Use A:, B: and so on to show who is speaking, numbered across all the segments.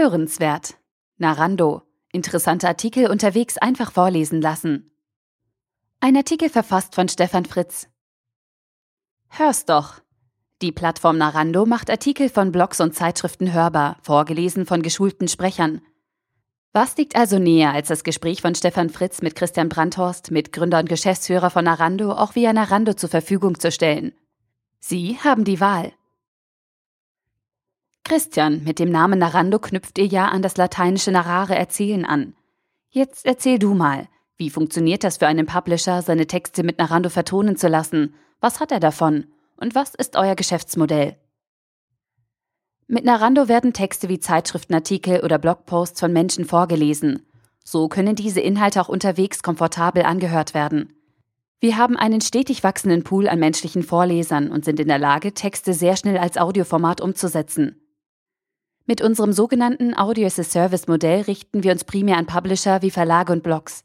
A: Hörenswert. Narando. Interessante Artikel unterwegs einfach vorlesen lassen. Ein Artikel verfasst von Stefan Fritz. Hör's doch. Die Plattform Narando macht Artikel von Blogs und Zeitschriften hörbar, vorgelesen von geschulten Sprechern. Was liegt also näher als das Gespräch von Stefan Fritz mit Christian Brandhorst, Mitgründer und Geschäftsführer von Narando, auch via Narando zur Verfügung zu stellen? Sie haben die Wahl. Christian, mit dem Namen Narando knüpft ihr ja an das lateinische narrare erzählen an. Jetzt erzähl du mal, wie funktioniert das für einen Publisher, seine Texte mit Narando vertonen zu lassen? Was hat er davon? Und was ist euer Geschäftsmodell? Mit Narando werden Texte wie Zeitschriftenartikel oder Blogposts von Menschen vorgelesen. So können diese Inhalte auch unterwegs komfortabel angehört werden. Wir haben einen stetig wachsenden Pool an menschlichen Vorlesern und sind in der Lage, Texte sehr schnell als Audioformat umzusetzen. Mit unserem sogenannten Audio-as-a-Service-Modell richten wir uns primär an Publisher wie Verlage und Blogs.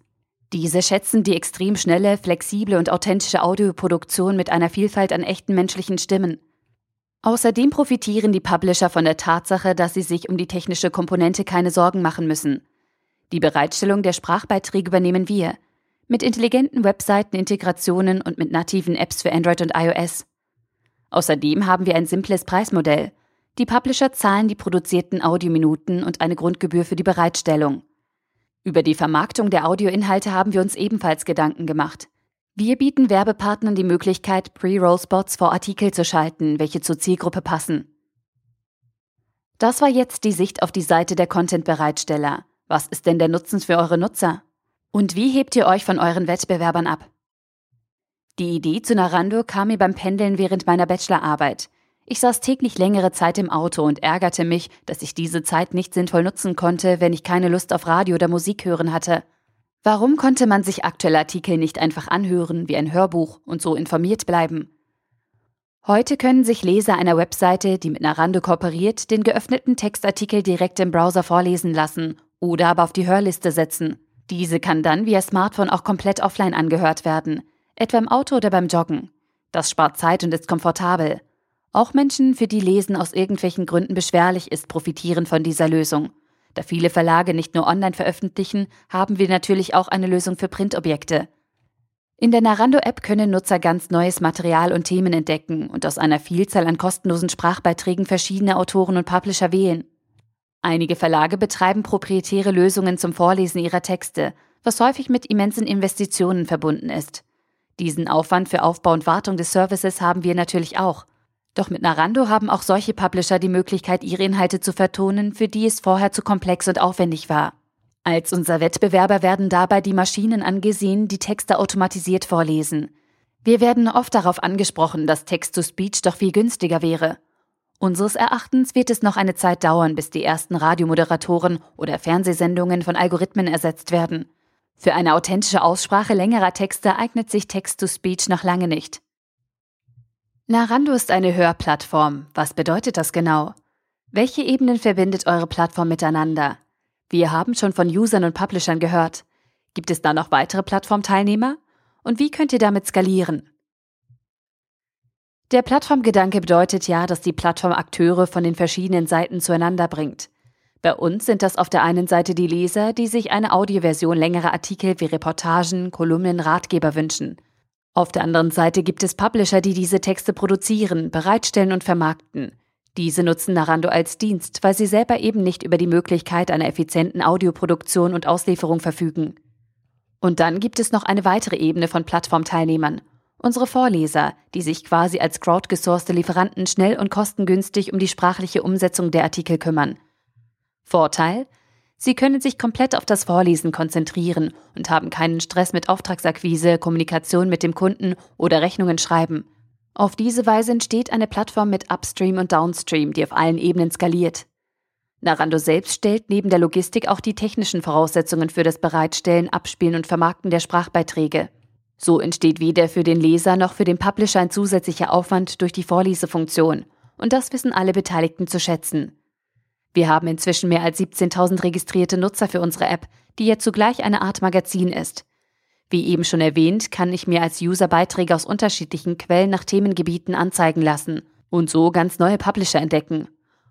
A: Diese schätzen die extrem schnelle, flexible und authentische Audioproduktion mit einer Vielfalt an echten menschlichen Stimmen. Außerdem profitieren die Publisher von der Tatsache, dass sie sich um die technische Komponente keine Sorgen machen müssen. Die Bereitstellung der Sprachbeiträge übernehmen wir, mit intelligenten Webseiten-Integrationen und mit nativen Apps für Android und iOS. Außerdem haben wir ein simples Preismodell – die Publisher zahlen die produzierten Audiominuten und eine Grundgebühr für die Bereitstellung. Über die Vermarktung der Audioinhalte haben wir uns ebenfalls Gedanken gemacht. Wir bieten Werbepartnern die Möglichkeit, Pre-Roll-Spots vor Artikel zu schalten, welche zur Zielgruppe passen. Das war jetzt die Sicht auf die Seite der Content-Bereitsteller. Was ist denn der Nutzen für eure Nutzer? Und wie hebt ihr euch von euren Wettbewerbern ab? Die Idee zu Narando kam mir beim Pendeln während meiner Bachelorarbeit. Ich saß täglich längere Zeit im Auto und ärgerte mich, dass ich diese Zeit nicht sinnvoll nutzen konnte, wenn ich keine Lust auf Radio oder Musik hören hatte. Warum konnte man sich aktuelle Artikel nicht einfach anhören wie ein Hörbuch und so informiert bleiben? Heute können sich Leser einer Webseite, die mit Narando kooperiert, den geöffneten Textartikel direkt im Browser vorlesen lassen oder aber auf die Hörliste setzen. Diese kann dann via Smartphone auch komplett offline angehört werden, etwa im Auto oder beim Joggen. Das spart Zeit und ist komfortabel. Auch Menschen, für die Lesen aus irgendwelchen Gründen beschwerlich ist, profitieren von dieser Lösung. Da viele Verlage nicht nur online veröffentlichen, haben wir natürlich auch eine Lösung für Printobjekte. In der Narando-App können Nutzer ganz neues Material und Themen entdecken und aus einer Vielzahl an kostenlosen Sprachbeiträgen verschiedene Autoren und Publisher wählen. Einige Verlage betreiben proprietäre Lösungen zum Vorlesen ihrer Texte, was häufig mit immensen Investitionen verbunden ist. Diesen Aufwand für Aufbau und Wartung des Services haben wir natürlich auch. Doch mit Narando haben auch solche Publisher die Möglichkeit, ihre Inhalte zu vertonen, für die es vorher zu komplex und aufwendig war. Als unser Wettbewerber werden dabei die Maschinen angesehen, die Texte automatisiert vorlesen. Wir werden oft darauf angesprochen, dass Text-to-Speech doch viel günstiger wäre. Unseres Erachtens wird es noch eine Zeit dauern, bis die ersten Radiomoderatoren oder Fernsehsendungen von Algorithmen ersetzt werden. Für eine authentische Aussprache längerer Texte eignet sich Text-to-Speech noch lange nicht. Narando ist eine Hörplattform. Was bedeutet das genau? Welche Ebenen verbindet eure Plattform miteinander? Wir haben schon von Usern und Publishern gehört. Gibt es da noch weitere Plattformteilnehmer? Und wie könnt ihr damit skalieren? Der Plattformgedanke bedeutet ja, dass die Plattform Akteure von den verschiedenen Seiten zueinander bringt. Bei uns sind das auf der einen Seite die Leser, die sich eine Audioversion längerer Artikel wie Reportagen, Kolumnen, Ratgeber wünschen. Auf der anderen Seite gibt es Publisher, die diese Texte produzieren, bereitstellen und vermarkten. Diese nutzen Narando als Dienst, weil sie selber eben nicht über die Möglichkeit einer effizienten Audioproduktion und Auslieferung verfügen. Und dann gibt es noch eine weitere Ebene von Plattformteilnehmern. Unsere Vorleser, die sich quasi als crowdgesourcete Lieferanten schnell und kostengünstig um die sprachliche Umsetzung der Artikel kümmern. Vorteil? Sie können sich komplett auf das Vorlesen konzentrieren und haben keinen Stress mit Auftragsakquise, Kommunikation mit dem Kunden oder Rechnungen schreiben. Auf diese Weise entsteht eine Plattform mit Upstream und Downstream, die auf allen Ebenen skaliert. Narando selbst stellt neben der Logistik auch die technischen Voraussetzungen für das Bereitstellen, Abspielen und Vermarkten der Sprachbeiträge. So entsteht weder für den Leser noch für den Publisher ein zusätzlicher Aufwand durch die Vorlesefunktion. Und das wissen alle Beteiligten zu schätzen. Wir haben inzwischen mehr als 17.000 registrierte Nutzer für unsere App, die ja zugleich eine Art Magazin ist. Wie eben schon erwähnt, kann ich mir als User Beiträge aus unterschiedlichen Quellen nach Themengebieten anzeigen lassen und so ganz neue Publisher entdecken.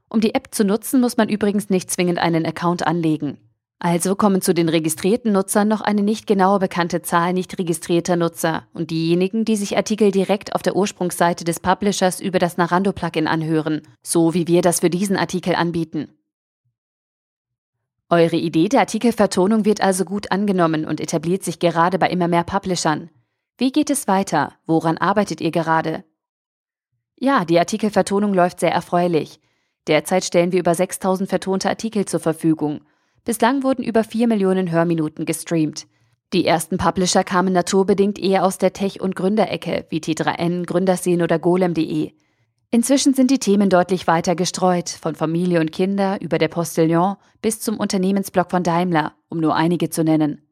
A: Um die App zu nutzen, muss man übrigens nicht zwingend einen Account anlegen. Also kommen zu den registrierten Nutzern noch eine nicht genau bekannte Zahl nicht registrierter Nutzer und diejenigen, die sich Artikel direkt auf der Ursprungsseite des Publishers über das Narando-Plugin anhören, so wie wir das für diesen Artikel anbieten. Eure Idee der Artikelvertonung wird also gut angenommen und etabliert sich gerade bei immer mehr Publishern. Wie geht es weiter? Woran arbeitet ihr gerade? Ja, die Artikelvertonung läuft sehr erfreulich. Derzeit stellen wir über 6000 vertonte Artikel zur Verfügung. Bislang wurden über 4 Millionen Hörminuten gestreamt. Die ersten Publisher kamen naturbedingt eher aus der Tech- und Gründerecke, wie T3N, Gründerszene oder Golem.de. Inzwischen sind die Themen deutlich weiter gestreut, von Familie und Kinder über der Postillon bis zum Unternehmensblock von Daimler, um nur einige zu nennen.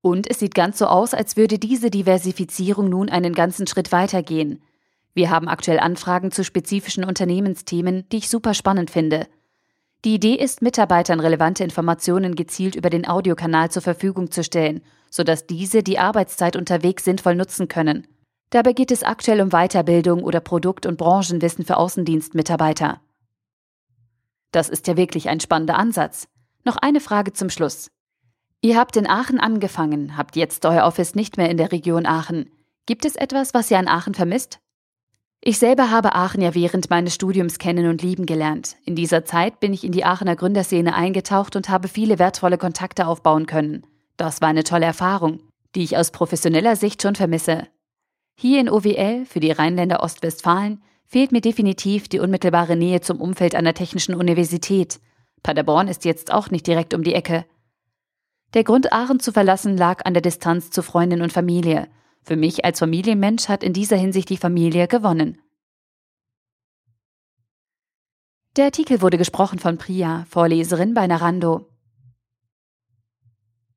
A: Und es sieht ganz so aus, als würde diese Diversifizierung nun einen ganzen Schritt weitergehen. Wir haben aktuell Anfragen zu spezifischen Unternehmensthemen, die ich super spannend finde – die Idee ist, Mitarbeitern relevante Informationen gezielt über den Audiokanal zur Verfügung zu stellen, sodass diese die Arbeitszeit unterwegs sinnvoll nutzen können. Dabei geht es aktuell um Weiterbildung oder Produkt- und Branchenwissen für Außendienstmitarbeiter. Das ist ja wirklich ein spannender Ansatz. Noch eine Frage zum Schluss. Ihr habt in Aachen angefangen, habt jetzt euer Office nicht mehr in der Region Aachen. Gibt es etwas, was ihr an Aachen vermisst? Ich selber habe Aachen ja während meines Studiums kennen und lieben gelernt. In dieser Zeit bin ich in die Aachener Gründerszene eingetaucht und habe viele wertvolle Kontakte aufbauen können. Das war eine tolle Erfahrung, die ich aus professioneller Sicht schon vermisse. Hier in OWL, für die Rheinländer Ostwestfalen, fehlt mir definitiv die unmittelbare Nähe zum Umfeld einer technischen Universität. Paderborn ist jetzt auch nicht direkt um die Ecke. Der Grund, Aachen zu verlassen, lag an der Distanz zu Freundin und Familie – für mich als Familienmensch hat in dieser Hinsicht die Familie gewonnen. Der Artikel wurde gesprochen von Priya, Vorleserin bei Narando.